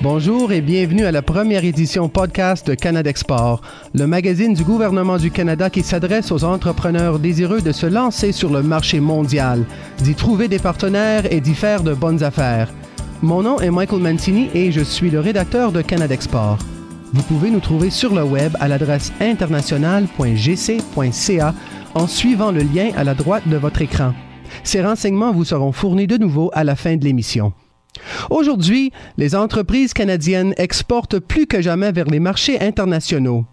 Bonjour et bienvenue à la première édition podcast de Canada Export, le magazine du gouvernement du Canada qui s'adresse aux entrepreneurs désireux de se lancer sur le marché mondial, d'y trouver des partenaires et d'y faire de bonnes affaires. Mon nom est Michael Mancini et je suis le rédacteur de Canada Export. Vous pouvez nous trouver sur le web à l'adresse international.gc.ca en suivant le lien à la droite de votre écran. Ces renseignements vous seront fournis de nouveau à la fin de l'émission. Aujourd'hui, les entreprises canadiennes exportent plus que jamais vers les marchés internationaux.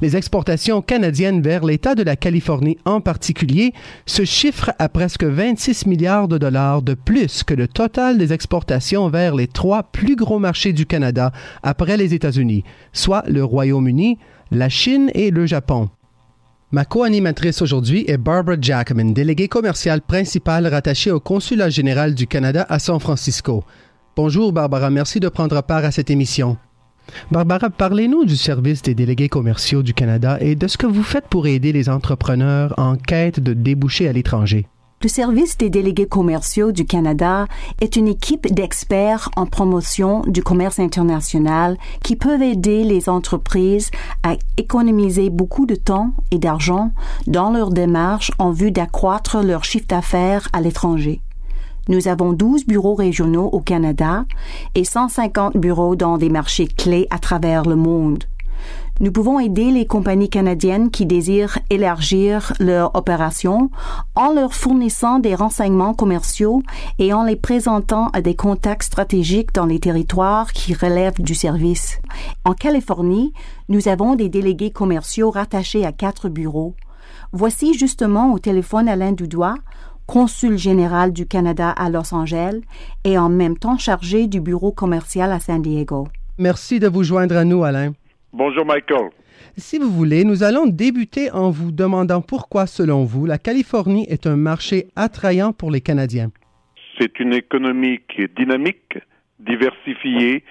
Les exportations canadiennes vers l'État de la Californie en particulier se chiffrent à presque 26 milliards de dollars de plus que le total des exportations vers les trois plus gros marchés du Canada après les États-Unis, soit le Royaume-Uni, la Chine et le Japon. Ma co-animatrice aujourd'hui est Barbara Jackman, déléguée commerciale principale rattachée au Consulat général du Canada à San Francisco. Bonjour Barbara, merci de prendre part à cette émission. Barbara, parlez-nous du service des délégués commerciaux du Canada et de ce que vous faites pour aider les entrepreneurs en quête de débouchés à l'étranger. Le service des délégués commerciaux du Canada est une équipe d'experts en promotion du commerce international qui peuvent aider les entreprises à économiser beaucoup de temps et d'argent dans leur démarche en vue d'accroître leur chiffre d'affaires à l'étranger. Nous avons 12 bureaux régionaux au Canada et 150 bureaux dans des marchés clés à travers le monde. Nous pouvons aider les compagnies canadiennes qui désirent élargir leur opération en leur fournissant des renseignements commerciaux et en les présentant à des contacts stratégiques dans les territoires qui relèvent du service. En Californie, nous avons des délégués commerciaux rattachés à quatre bureaux. Voici justement au téléphone Alain Dudois, consul général du Canada à Los Angeles et en même temps chargé du bureau commercial à San Diego. Merci de vous joindre à nous, Alain. Bonjour Michael. Si vous voulez, nous allons débuter en vous demandant pourquoi, selon vous, la Californie est un marché attrayant pour les Canadiens. C'est une économie qui est dynamique, diversifiée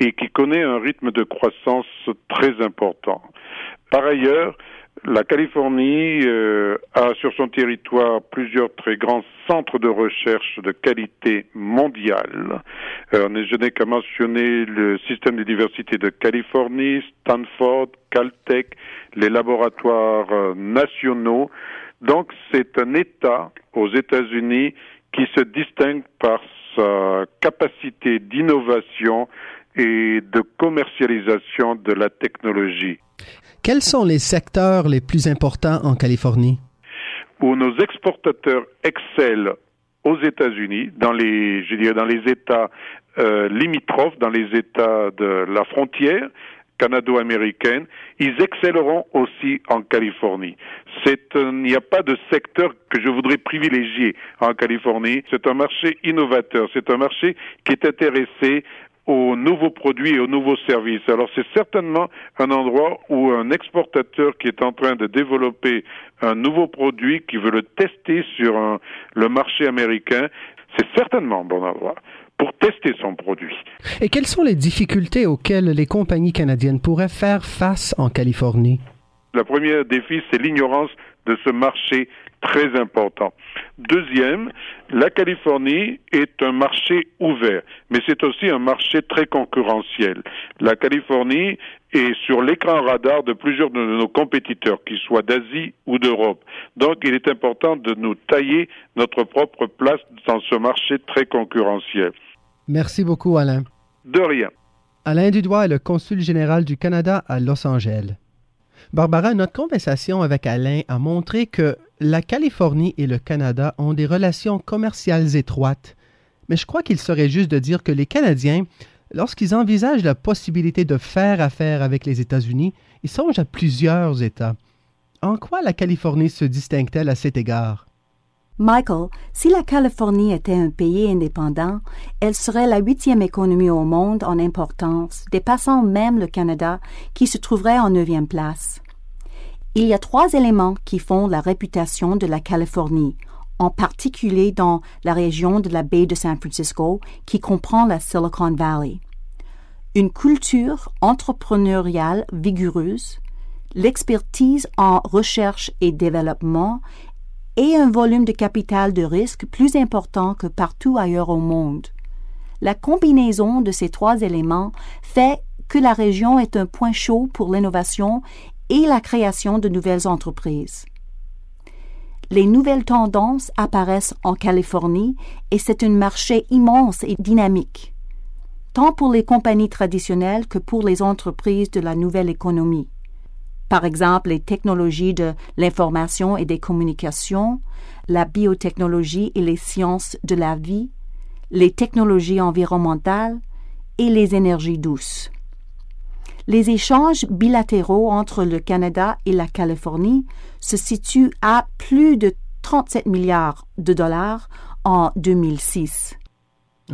et qui connaît un rythme de croissance très important. Par ailleurs, la Californie euh, a sur son territoire plusieurs très grands centres de recherche de qualité mondiale. Euh, je n'ai qu'à mentionner le système de diversité de Californie, Stanford, Caltech, les laboratoires euh, nationaux. Donc c'est un État aux États-Unis qui se distingue par sa capacité d'innovation et de commercialisation de la technologie. Quels sont les secteurs les plus importants en Californie? Où nos exportateurs excellent aux États-Unis, dans les, je dirais, dans les États euh, limitrophes, dans les États de la frontière canado-américaine, ils excelleront aussi en Californie. Il n'y a pas de secteur que je voudrais privilégier en Californie. C'est un marché innovateur. C'est un marché qui est intéressé aux nouveaux produits et aux nouveaux services. Alors c'est certainement un endroit où un exportateur qui est en train de développer un nouveau produit, qui veut le tester sur le marché américain, c'est certainement un bon endroit pour tester son produit. Et quelles sont les difficultés auxquelles les compagnies canadiennes pourraient faire face en Californie? Le premier défi, c'est l'ignorance de ce marché très important. Deuxième, la Californie est un marché ouvert, mais c'est aussi un marché très concurrentiel. La Californie est sur l'écran radar de plusieurs de nos compétiteurs, qu'ils soient d'Asie ou d'Europe. Donc il est important de nous tailler notre propre place dans ce marché très concurrentiel. Merci beaucoup, Alain. De rien. Alain Dudois est le consul général du Canada à Los Angeles. Barbara, notre conversation avec Alain a montré que la Californie et le Canada ont des relations commerciales étroites, mais je crois qu'il serait juste de dire que les Canadiens, lorsqu'ils envisagent la possibilité de faire affaire avec les États-Unis, ils songent à plusieurs États. En quoi la Californie se distingue-t-elle à cet égard? Michael, si la Californie était un pays indépendant, elle serait la huitième économie au monde en importance, dépassant même le Canada, qui se trouverait en neuvième place. Il y a trois éléments qui font la réputation de la Californie, en particulier dans la région de la baie de San Francisco qui comprend la Silicon Valley. Une culture entrepreneuriale vigoureuse, l'expertise en recherche et développement et un volume de capital de risque plus important que partout ailleurs au monde. La combinaison de ces trois éléments fait que la région est un point chaud pour l'innovation et la création de nouvelles entreprises. Les nouvelles tendances apparaissent en Californie et c'est un marché immense et dynamique, tant pour les compagnies traditionnelles que pour les entreprises de la nouvelle économie. Par exemple, les technologies de l'information et des communications, la biotechnologie et les sciences de la vie, les technologies environnementales et les énergies douces. Les échanges bilatéraux entre le Canada et la Californie se situent à plus de 37 milliards de dollars en 2006.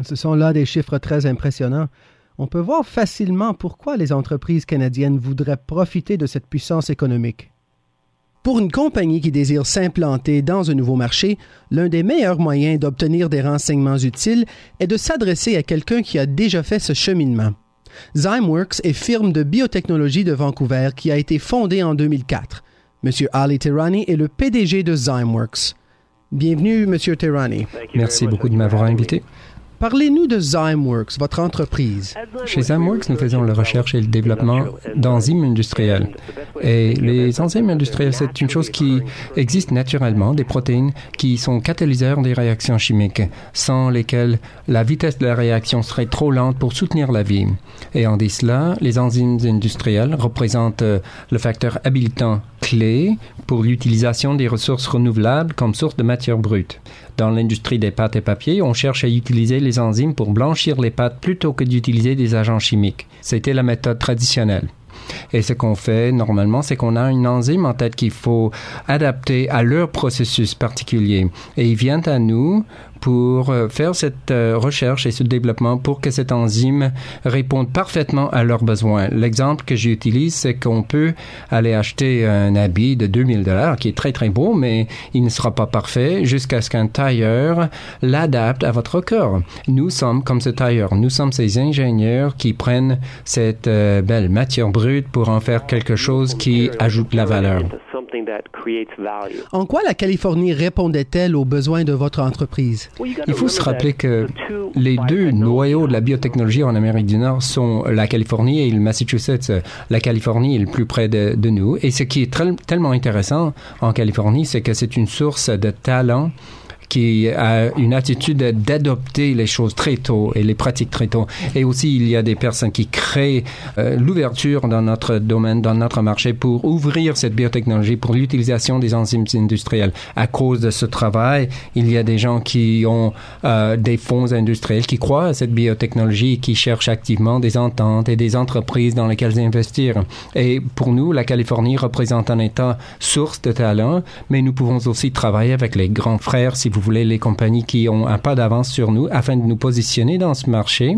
Ce sont là des chiffres très impressionnants. On peut voir facilement pourquoi les entreprises canadiennes voudraient profiter de cette puissance économique. Pour une compagnie qui désire s'implanter dans un nouveau marché, l'un des meilleurs moyens d'obtenir des renseignements utiles est de s'adresser à quelqu'un qui a déjà fait ce cheminement. Zymeworks est firme de biotechnologie de Vancouver qui a été fondée en 2004. Monsieur Ali Terani est le PDG de Zymeworks. Bienvenue, Monsieur Terani. Merci beaucoup de m'avoir invité. Parlez-nous de Zymeworks, votre entreprise. Chez Zymeworks, nous faisons la recherche et le développement d'enzymes industrielles. Et les enzymes industrielles, c'est une chose qui existe naturellement, des protéines qui sont catalyseurs des réactions chimiques, sans lesquelles la vitesse de la réaction serait trop lente pour soutenir la vie. Et en dit cela, les enzymes industrielles représentent euh, le facteur habilitant pour l'utilisation des ressources renouvelables comme source de matière brute. Dans l'industrie des pâtes et papiers, on cherche à utiliser les enzymes pour blanchir les pâtes plutôt que d'utiliser des agents chimiques. C'était la méthode traditionnelle. Et ce qu'on fait normalement, c'est qu'on a une enzyme en tête qu'il faut adapter à leur processus particulier. Et il vient à nous pour euh, faire cette euh, recherche et ce développement pour que cette enzyme réponde parfaitement à leurs besoins. L'exemple que j'utilise, c'est qu'on peut aller acheter un habit de 2000 dollars qui est très très beau, mais il ne sera pas parfait jusqu'à ce qu'un tailleur l'adapte à votre corps. Nous sommes comme ce tailleur. Nous sommes ces ingénieurs qui prennent cette euh, belle matière brute pour en faire quelque chose qui ajoute la valeur. En quoi la Californie répondait-elle aux besoins de votre entreprise? Il faut se rappeler que les deux noyaux de la biotechnologie en Amérique du Nord sont la Californie et le Massachusetts. La Californie est le plus près de, nous. Et ce qui est tellement intéressant en Californie, c'est que c'est une source de talent qui a une attitude d'adopter les choses très tôt et les pratiques très tôt. Et aussi, il y a des personnes qui créent euh, l'ouverture dans notre domaine, dans notre marché pour ouvrir cette biotechnologie pour l'utilisation des enzymes industrielles. À cause de ce travail, il y a des gens qui ont euh, des fonds industriels qui croient à cette biotechnologie qui cherchent activement des ententes et des entreprises dans lesquelles investir. Et pour nous, la Californie représente un État source de talent, mais nous pouvons aussi travailler avec les grands frères, si vous vous voulez, les compagnies qui ont un pas d'avance sur nous afin de nous positionner dans ce marché.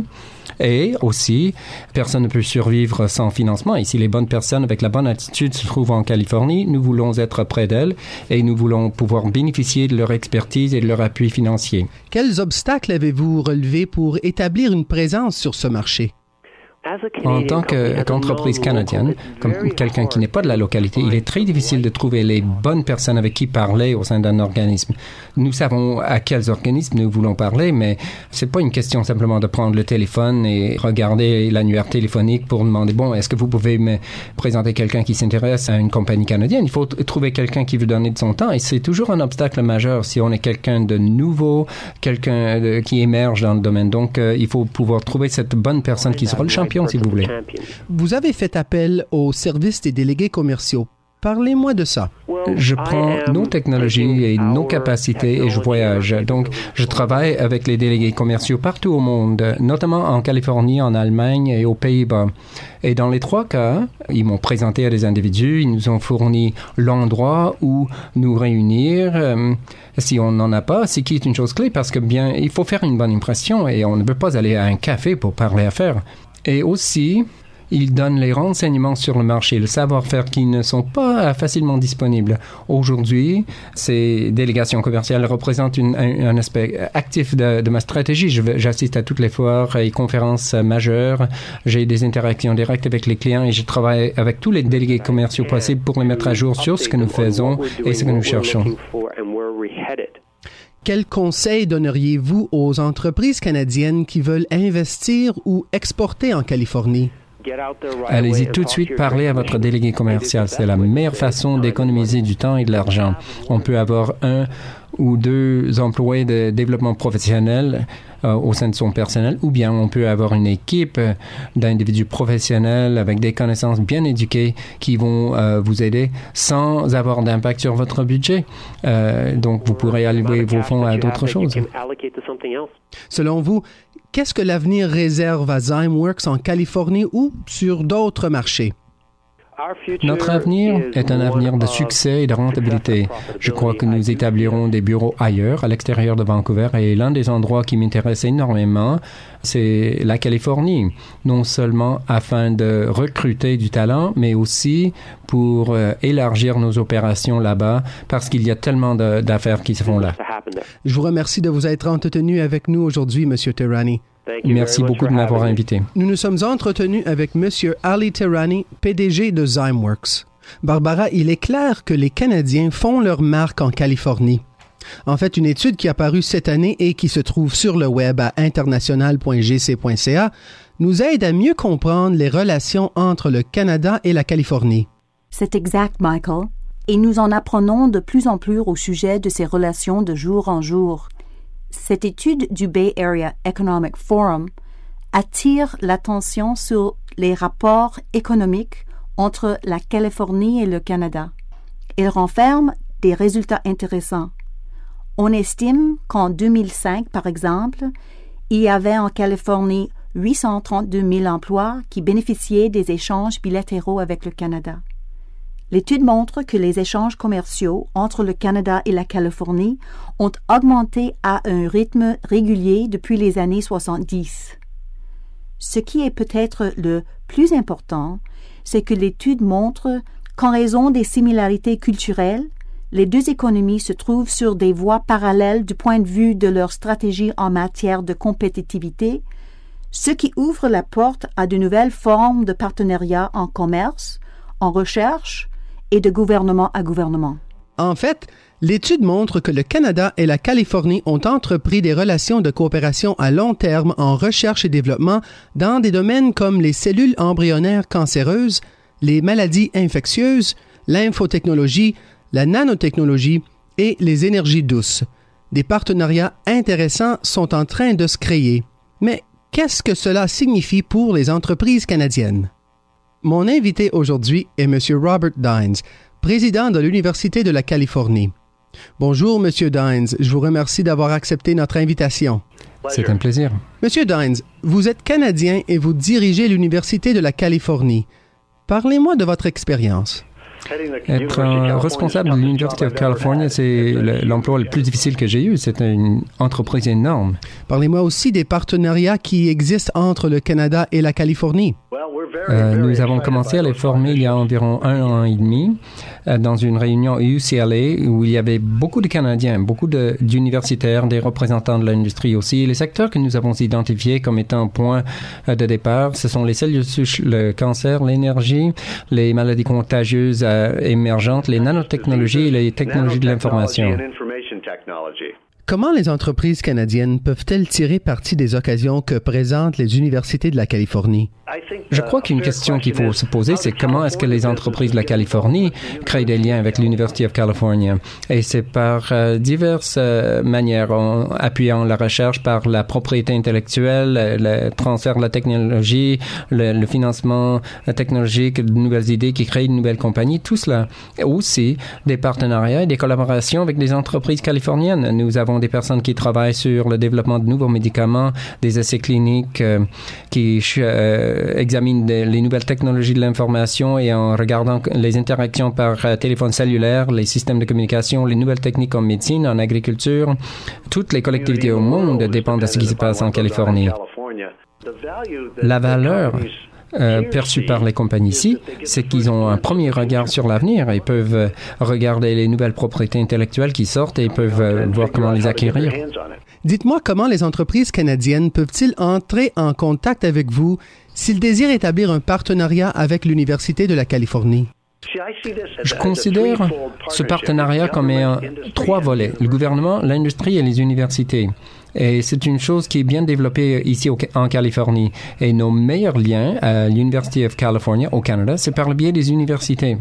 Et aussi, personne ne peut survivre sans financement. Et si les bonnes personnes avec la bonne attitude se trouvent en Californie, nous voulons être près d'elles et nous voulons pouvoir bénéficier de leur expertise et de leur appui financier. Quels obstacles avez-vous relevés pour établir une présence sur ce marché? En tant qu'entreprise canadienne, comme quelqu'un qui n'est pas de la localité, il est très difficile de trouver les bonnes personnes avec qui parler au sein d'un organisme. Nous savons à quels organismes nous voulons parler, mais c'est pas une question simplement de prendre le téléphone et regarder l'annuaire téléphonique pour demander bon, est-ce que vous pouvez me présenter quelqu'un qui s'intéresse à une compagnie canadienne? Il faut trouver quelqu'un qui veut donner de son temps et c'est toujours un obstacle majeur si on est quelqu'un de nouveau, quelqu'un qui émerge dans le domaine. Donc, euh, il faut pouvoir trouver cette bonne personne qui sera le champion si vous voulez. Vous avez fait appel au service des délégués commerciaux. Parlez-moi de ça. Je prends nos technologies et nos capacités et je voyage. Donc, je travaille avec les délégués commerciaux partout au monde, notamment en Californie, en Allemagne et aux Pays-Bas. Et dans les trois cas, ils m'ont présenté à des individus, ils nous ont fourni l'endroit où nous réunir. Euh, si on n'en a pas, c'est qui est une chose clé parce que bien, il faut faire une bonne impression et on ne veut pas aller à un café pour parler affaires. Et aussi, il donne les renseignements sur le marché, le savoir-faire qui ne sont pas facilement disponibles. Aujourd'hui, ces délégations commerciales représentent un, aspect actif de, ma stratégie. J'assiste à toutes les foires et conférences majeures. J'ai des interactions directes avec les clients et je travaille avec tous les délégués commerciaux possibles pour les mettre à jour sur ce que nous faisons et ce que nous cherchons. Quels conseils donneriez-vous aux entreprises canadiennes qui veulent investir ou exporter en Californie? Allez-y tout de suite parler à votre délégué commercial. C'est la meilleure façon d'économiser du temps et de l'argent. On peut avoir un ou deux employés de développement professionnel euh, au sein de son personnel, ou bien on peut avoir une équipe d'individus professionnels avec des connaissances bien éduquées qui vont euh, vous aider sans avoir d'impact sur votre budget. Euh, donc, vous pourrez allouer vos fonds à d'autres choses. Selon vous, qu'est-ce que l'avenir réserve à Zymeworks en Californie ou sur d'autres marchés? Notre avenir est un avenir de succès et de rentabilité. Je crois que nous établirons des bureaux ailleurs, à l'extérieur de Vancouver, et l'un des endroits qui m'intéresse énormément, c'est la Californie, non seulement afin de recruter du talent, mais aussi pour euh, élargir nos opérations là-bas, parce qu'il y a tellement d'affaires qui se font là. Je vous remercie de vous être entretenu avec nous aujourd'hui, Monsieur Terrani. Merci beaucoup de m'avoir invité. Nous nous sommes entretenus avec M. Ali Terrani, PDG de Zymeworks. Barbara, il est clair que les Canadiens font leur marque en Californie. En fait, une étude qui a paru cette année et qui se trouve sur le web à international.gc.ca nous aide à mieux comprendre les relations entre le Canada et la Californie. C'est exact, Michael. Et nous en apprenons de plus en plus au sujet de ces relations de jour en jour. Cette étude du Bay Area Economic Forum attire l'attention sur les rapports économiques entre la Californie et le Canada. Il renferme des résultats intéressants. On estime qu'en 2005, par exemple, il y avait en Californie 832 000 emplois qui bénéficiaient des échanges bilatéraux avec le Canada. L'étude montre que les échanges commerciaux entre le Canada et la Californie ont augmenté à un rythme régulier depuis les années 70. Ce qui est peut-être le plus important, c'est que l'étude montre qu'en raison des similarités culturelles, les deux économies se trouvent sur des voies parallèles du point de vue de leur stratégie en matière de compétitivité, ce qui ouvre la porte à de nouvelles formes de partenariat en commerce, en recherche, et de gouvernement à gouvernement. En fait, l'étude montre que le Canada et la Californie ont entrepris des relations de coopération à long terme en recherche et développement dans des domaines comme les cellules embryonnaires cancéreuses, les maladies infectieuses, l'infotechnologie, la nanotechnologie et les énergies douces. Des partenariats intéressants sont en train de se créer. Mais qu'est-ce que cela signifie pour les entreprises canadiennes? Mon invité aujourd'hui est M. Robert Dines, président de l'Université de la Californie. Bonjour, M. Dines. Je vous remercie d'avoir accepté notre invitation. C'est un plaisir. Monsieur Dines, vous êtes Canadien et vous dirigez l'Université de la Californie. Parlez-moi de votre expérience. Être un responsable de l'Université de Californie, c'est l'emploi le plus difficile que j'ai eu. C'est une entreprise énorme. Parlez-moi aussi des partenariats qui existent entre le Canada et la Californie. Euh, nous avons commencé à les former il y a environ un an et demi euh, dans une réunion UCLA où il y avait beaucoup de Canadiens, beaucoup d'universitaires, des représentants de l'industrie aussi. Les secteurs que nous avons identifiés comme étant point euh, de départ, ce sont les cellules le cancer, l'énergie, les maladies contagieuses émergentes, les nanotechnologies et les technologies de l'information. Comment les entreprises canadiennes peuvent-elles tirer parti des occasions que présentent les universités de la Californie? Je crois qu'une question qu'il faut se poser, c'est comment est-ce que les entreprises de la Californie créent des liens avec l'University of California? Et c'est par euh, diverses euh, manières, en appuyant la recherche par la propriété intellectuelle, le transfert de la technologie, le, financement technologique, de nouvelles idées qui créent de nouvelles compagnies, tout cela. Aussi des partenariats et des collaborations avec des entreprises californiennes. Nous avons des personnes qui travaillent sur le développement de nouveaux médicaments, des essais cliniques euh, qui euh, examine les nouvelles technologies de l'information et en regardant les interactions par euh, téléphone cellulaire, les systèmes de communication, les nouvelles techniques en médecine, en agriculture, toutes les collectivités au monde dépendent de ce qui se passe en Californie. La valeur euh, perçue par les compagnies ici, c'est qu'ils ont un premier regard sur l'avenir. Ils peuvent regarder les nouvelles propriétés intellectuelles qui sortent et ils peuvent voir comment les acquérir. Dites-moi comment les entreprises canadiennes peuvent-ils entrer en contact avec vous s'ils désirent établir un partenariat avec l'Université de la Californie? Je considère ce partenariat comme un, trois volets, le gouvernement, l'industrie et les universités. Et c'est une chose qui est bien développée ici en Californie. Et nos meilleurs liens à l'University of California au Canada, c'est par le biais des universités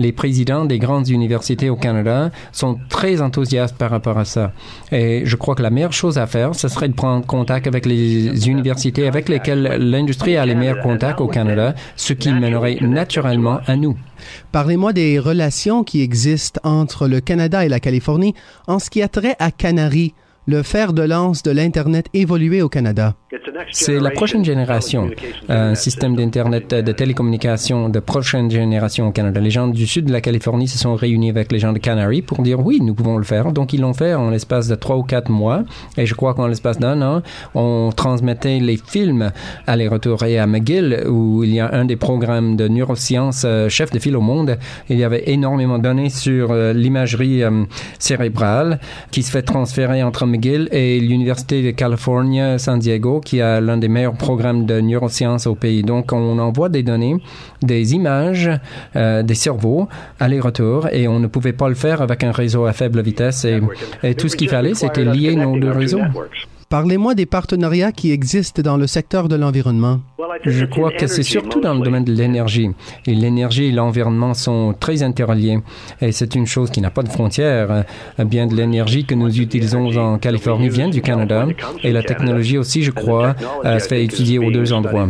les présidents des grandes universités au Canada sont très enthousiastes par rapport à ça. Et je crois que la meilleure chose à faire, ce serait de prendre contact avec les universités avec lesquelles l'industrie a les meilleurs contacts au Canada, ce qui mènerait naturellement à nous. Parlez-moi des relations qui existent entre le Canada et la Californie en ce qui a trait à Canary le fer de lance de l'Internet évoluer au Canada? C'est la prochaine génération, un système d'Internet de télécommunications de prochaine génération au Canada. Les gens du sud de la Californie se sont réunis avec les gens de Canary pour dire oui, nous pouvons le faire. Donc, ils l'ont fait en l'espace de trois ou quatre mois. Et je crois qu'en l'espace d'un an, on transmettait les films aller-retour. Et à McGill, où il y a un des programmes de neurosciences euh, chef de file au monde, il y avait énormément de données sur euh, l'imagerie euh, cérébrale qui se fait transférer entre McGill et l'Université de Californie, San Diego, qui a l'un des meilleurs programmes de neurosciences au pays. Donc, on envoie des données, des images euh, des cerveaux aller-retour et on ne pouvait pas le faire avec un réseau à faible vitesse et, et tout ce qu'il fallait, c'était lier nos deux réseaux. Parlez-moi des partenariats qui existent dans le secteur de l'environnement. Je crois que c'est surtout dans le domaine de l'énergie. Et l'énergie et l'environnement sont très interliés. Et c'est une chose qui n'a pas de frontières. Bien de l'énergie que nous utilisons en Californie vient du Canada. Et la technologie aussi, je crois, euh, se fait étudier aux deux endroits.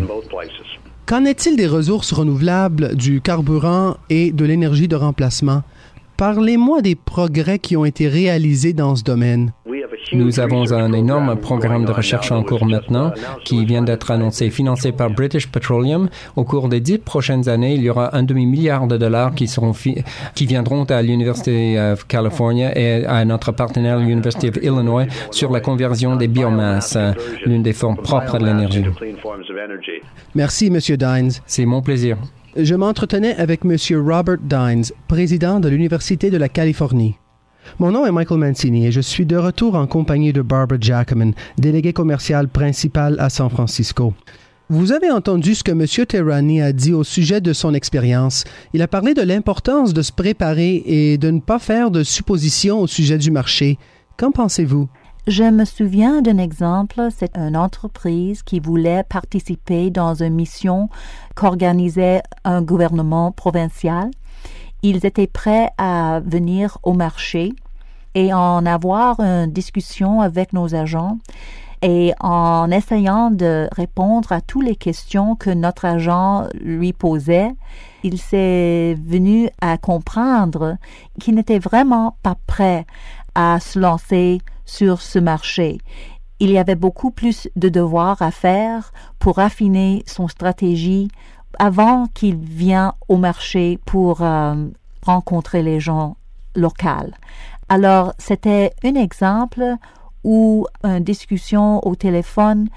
Qu'en est-il des ressources renouvelables, du carburant et de l'énergie de remplacement? Parlez-moi des progrès qui ont été réalisés dans ce domaine. Nous avons un énorme programme de recherche en cours maintenant qui vient d'être annoncé, financé par British Petroleum. Au cours des dix prochaines années, il y aura un demi-milliard de dollars qui, seront qui viendront à l'Université of California et à notre partenaire, l'University of Illinois, sur la conversion des biomasses, l'une des formes propres de l'énergie. Merci, Monsieur Dines. C'est mon plaisir. Je m'entretenais avec Monsieur Robert Dines, président de l'Université de la Californie. Mon nom est Michael Mancini et je suis de retour en compagnie de Barbara Jackman, déléguée commerciale principale à San Francisco. Vous avez entendu ce que M. Terrani a dit au sujet de son expérience. Il a parlé de l'importance de se préparer et de ne pas faire de suppositions au sujet du marché. Qu'en pensez-vous? Je me souviens d'un exemple, c'est une entreprise qui voulait participer dans une mission qu'organisait un gouvernement provincial ils étaient prêts à venir au marché et en avoir une discussion avec nos agents et en essayant de répondre à toutes les questions que notre agent lui posait, il s'est venu à comprendre qu'il n'était vraiment pas prêt à se lancer sur ce marché. Il y avait beaucoup plus de devoirs à faire pour affiner son stratégie avant qu'il vienne au marché pour euh, rencontrer les gens locaux. Alors, c'était un exemple où une discussion au téléphone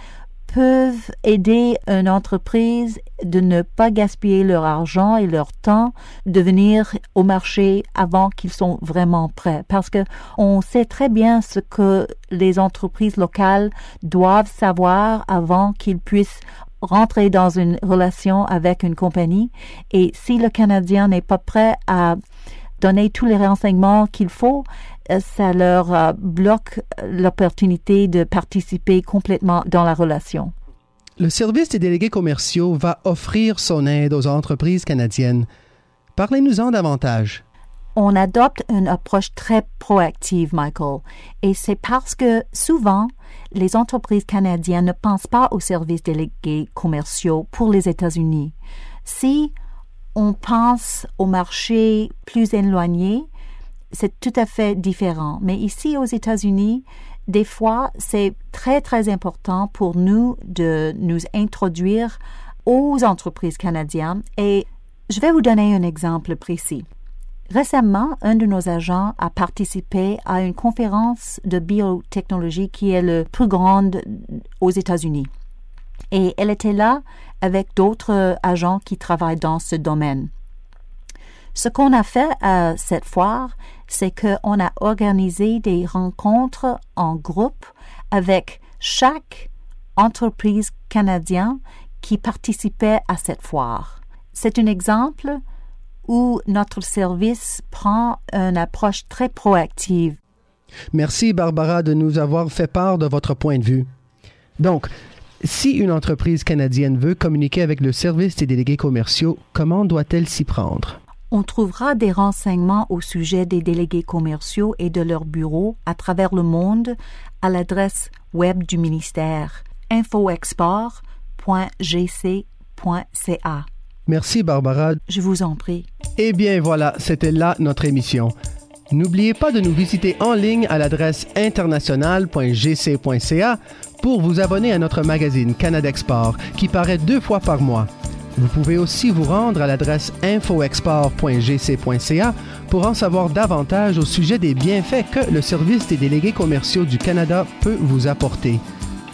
peuvent aider une entreprise de ne pas gaspiller leur argent et leur temps de venir au marché avant qu'ils sont vraiment prêts parce que on sait très bien ce que les entreprises locales doivent savoir avant qu'ils puissent rentrer dans une relation avec une compagnie et si le Canadien n'est pas prêt à donner tous les renseignements qu'il faut, euh, ça leur euh, bloque l'opportunité de participer complètement dans la relation. Le service des délégués commerciaux va offrir son aide aux entreprises canadiennes. Parlez-nous-en davantage. On adopte une approche très proactive, Michael, et c'est parce que souvent, les entreprises canadiennes ne pensent pas aux services délégués commerciaux pour les États-Unis. Si on pense au marché plus éloigné, c'est tout à fait différent. Mais ici aux États-Unis, des fois, c'est très, très important pour nous de nous introduire aux entreprises canadiennes et je vais vous donner un exemple précis. Récemment, un de nos agents a participé à une conférence de biotechnologie qui est la plus grande aux États-Unis. Et elle était là avec d'autres agents qui travaillent dans ce domaine. Ce qu'on a fait à cette foire, c'est qu'on a organisé des rencontres en groupe avec chaque entreprise canadienne qui participait à cette foire. C'est un exemple où notre service prend une approche très proactive. Merci Barbara de nous avoir fait part de votre point de vue. Donc, si une entreprise canadienne veut communiquer avec le service des délégués commerciaux, comment doit-elle s'y prendre? On trouvera des renseignements au sujet des délégués commerciaux et de leurs bureaux à travers le monde à l'adresse web du ministère infoexport.gc.ca. Merci Barbara. Je vous en prie. Eh bien voilà, c'était là notre émission. N'oubliez pas de nous visiter en ligne à l'adresse international.gc.ca pour vous abonner à notre magazine Canada Export qui paraît deux fois par mois. Vous pouvez aussi vous rendre à l'adresse infoexport.gc.ca pour en savoir davantage au sujet des bienfaits que le service des délégués commerciaux du Canada peut vous apporter.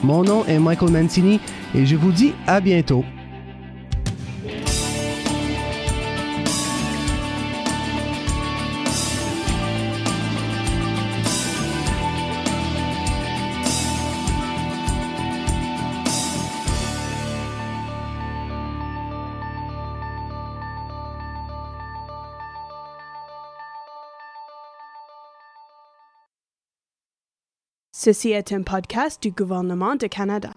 Mon nom est Michael Mancini et je vous dis à bientôt. Ceci est un podcast du gouvernement de Canada.